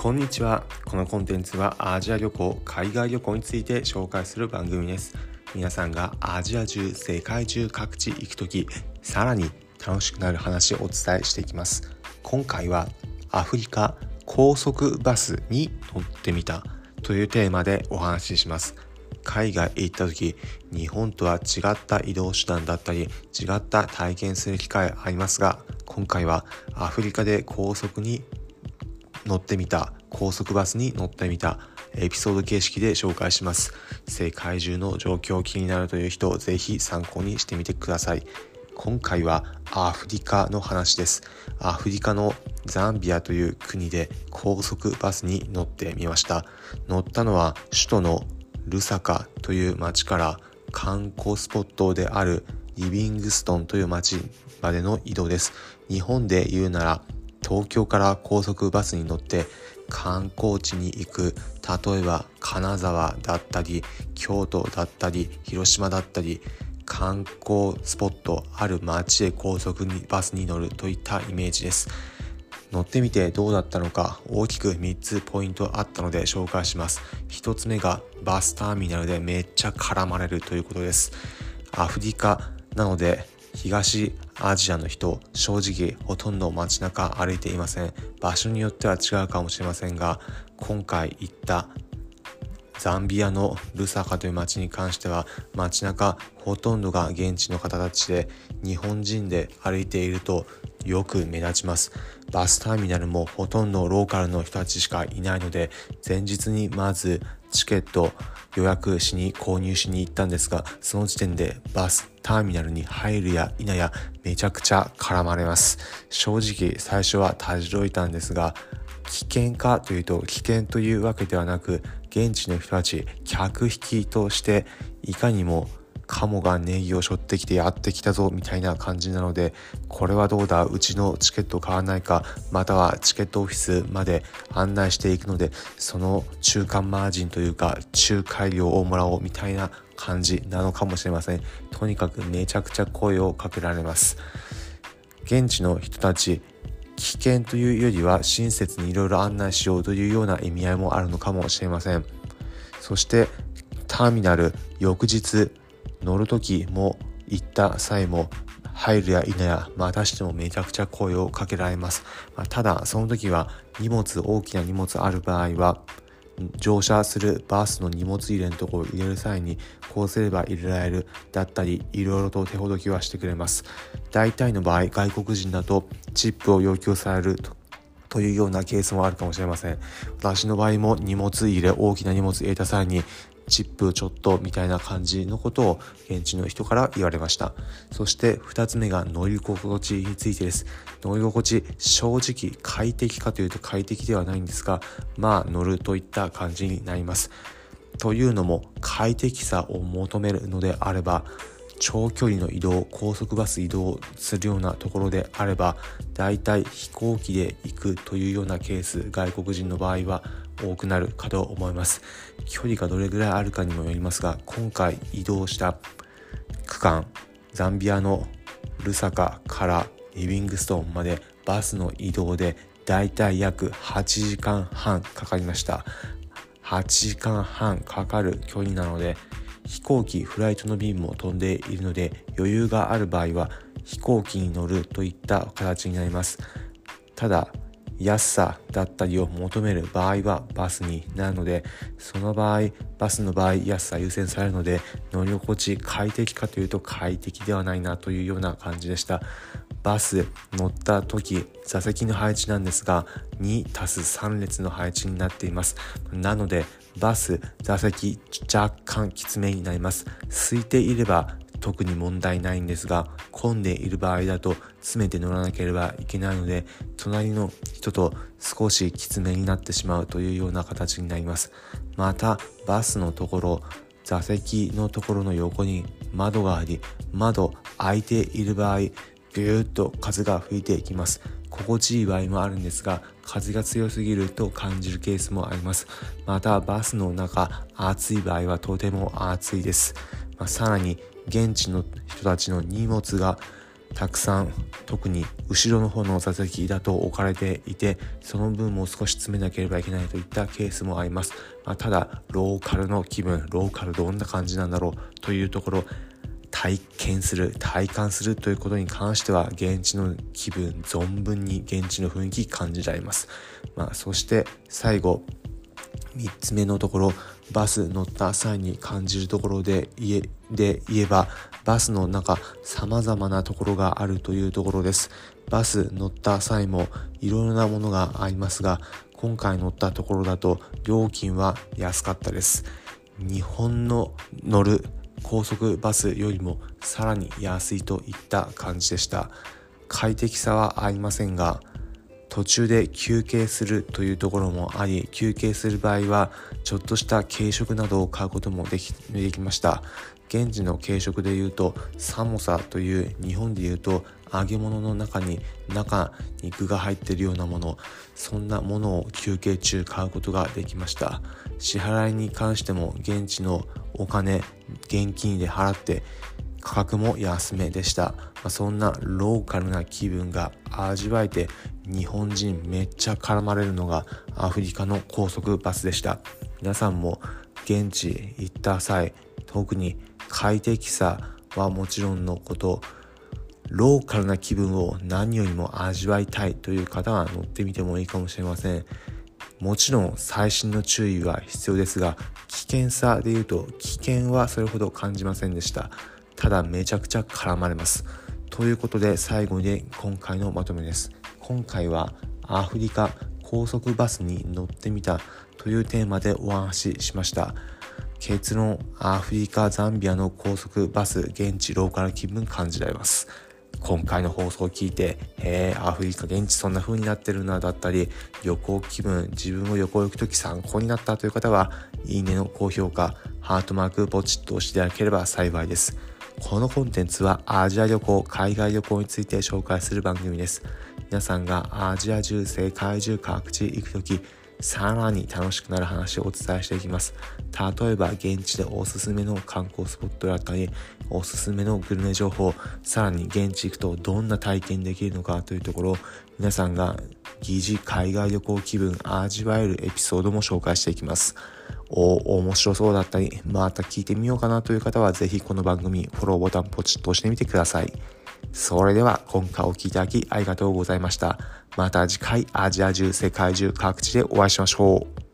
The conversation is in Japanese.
こんにちは。このコンテンツはアジア旅行海外旅行について紹介する番組です。皆さんがアジア中世界中各地行く時さらに楽しくなる話をお伝えしていきます。今回はアフリカ高速バスに乗ってみたというテーマでお話しします。海外へ行った時日本とは違った移動手段だったり違った体験する機会ありますが今回はアフリカで高速に乗ってみた高速バスに乗ってみたエピソード形式で紹介します。世界中の状況気になるという人ぜひ参考にしてみてください。今回はアフリカの話です。アフリカのザンビアという国で高速バスに乗ってみました。乗ったのは首都のルサカという町から観光スポットであるリビングストンという町までの移動です。日本で言うなら東京から高速バスに乗って観光地に行く。例えば金沢だったり京都だったり広島だったり観光スポットある街へ高速にバスに乗るといったイメージです。乗ってみてどうだったのか大きく3つポイントあったので紹介します。1つ目がバスターミナルでめっちゃ絡まれるということです。アフリカなので東アジアの人正直ほとんど街中歩いていません。場所によっては違うかもしれませんが今回行ったザンビアのルサカという街に関しては街中ほとんどが現地の方たちで日本人で歩いているとよく目立ちます。バスターミナルもほとんどローカルの人たちしかいないので前日にまずチケット予約しに購入しに行ったんですがその時点でバスターミナルに入るや否やめちゃくちゃ絡まれます。正直最初はたじろいたんですが危険かというと危険というわけではなく現地の人たち客引きとしていかにもカモがネギを背負ってきてやってきたぞみたいな感じなのでこれはどうだ？うちのチケット買わないか？またはチケットオフィスまで案内していくのでその中間マージンというか仲介料をもらおうみたいな感じなのかもしれません。とにかくめちゃくちゃ声をかけられます。現地の人たち危険というよりは親切にいろいろ案内しようというような意味合いもあるのかもしれません。そしてターミナル翌日乗る時も行った際も入るや否やまたしてもめちゃくちゃ声をかけられます、まあ、ただその時は荷物大きな荷物ある場合は乗車するバスの荷物入れのところを入れる際にこうすれば入れられるだったりいろいろと手ほどきはしてくれます。大体の場合外国人だとチップを要求されるとというようなケースもあるかもしれません。私の場合も荷物入れ大きな荷物入れた際にチップちょっとみたいな感じのことを現地の人から言われました。そして2つ目が乗り心地についてです。乗り心地正直快適かというと快適ではないんですがまあ乗るといった感じになります。というのも快適さを求めるのであれば長距離の移動高速バス移動するようなところであればだいたい飛行機で行くというようなケース外国人の場合は多くなるかと思います。距離がどれぐらいあるかにもよりますが今回移動した区間ザンビアのルサカからリビングストーンまでバスの移動でだいたい約8時間半かかりました。8時間半かかる距離なので飛行機フライトの便も飛んでいるので余裕がある場合は飛行機に乗るといった形になります。ただ安さだったりを求める場合はバスになるのでその場合バスの場合安さ優先されるので乗り心地快適かというと快適ではないなというような感じでした。バス乗った時座席の配置なんですが2足す3列の配置になっています。なのでバス座席若干きつめになります。空いていれば特に問題ないんですが混んでいる場合だと詰めて乗らなければいけないので隣の人と少しきつめになってしまうというような形になります。またバスのところ座席のところの横に窓があり窓開いている場合ビューッと風が吹いていきます。心地いい場合もあるんですが風が強すぎると感じるケースもあります。またバスの中暑い場合はとても暑いです、まあ、さらに現地の人たちの荷物がたくさん特に後ろの方の座席だと置かれていてその分も少し詰めなければいけないといったケースもあります、まあ、ただローカルの気分ローカルどんな感じなんだろうというところ体験する体感するということに関しては現地の気分存分に現地の雰囲気感じられます、まあ、そして最後3つ目のところバス乗った際に感じるところで言えで言えばバスの中様々なところがあるというところです。バス乗った際もいろいろなものがありますが今回乗ったところだと料金は安かったです。日本の乗る高速バスよりもさらに安いといった感じでした。快適さはありませんが途中で休憩するというところもあり休憩する場合はちょっとした軽食などを買うこともできできました。現地の軽食でいうとサモサという日本でいうと揚げ物の中に中に具が入っているようなものそんなものを休憩中買うことができました。支払いに関しても現地のお金現金で払って価格も安めでした、まあ、そんなローカルな気分が味わえて日本人めっちゃ絡まれるのがアフリカの高速バスでした。皆さんも現地行った際特に快適さはもちろんのことローカルな気分を何よりも味わいたいという方は乗ってみてもいいかもしれません。もちろん最新の注意は必要ですが危険さで言うと危険はそれほど感じませんでした。ただめちゃくちゃ絡まれます。ということで最後に今回のまとめです。今回はアフリカ高速バスに乗ってみた。というテーマでお話ししました。結論アフリカザンビアの高速バス現地ローカル気分感じられます。今回の放送を聞いて、へえ、アフリカ現地そんな風になってるなだったり、旅行気分、自分も旅行行くとき参考になったという方は、いいねの高評価、ハートマークポチッと押していただければ幸いです。このコンテンツはアジア旅行、海外旅行について紹介する番組です。皆さんがアジア中、世界中各地行くとき、さらに楽しくなる話をお伝えしていきます。例えば現地でおすすめの観光スポットだったり、おすすめのグルメ情報、さらに現地行くとどんな体験できるのかというところ、皆さんが疑似海外旅行気分味わえるエピソードも紹介していきます。お、面白そうだったり、また聞いてみようかなという方は、ぜひこの番組、フォローボタンポチッと押してみてください。それでは、今回お聴きいただきありがとうございました。また次回、アジア中、世界中、各地でお会いしましょう。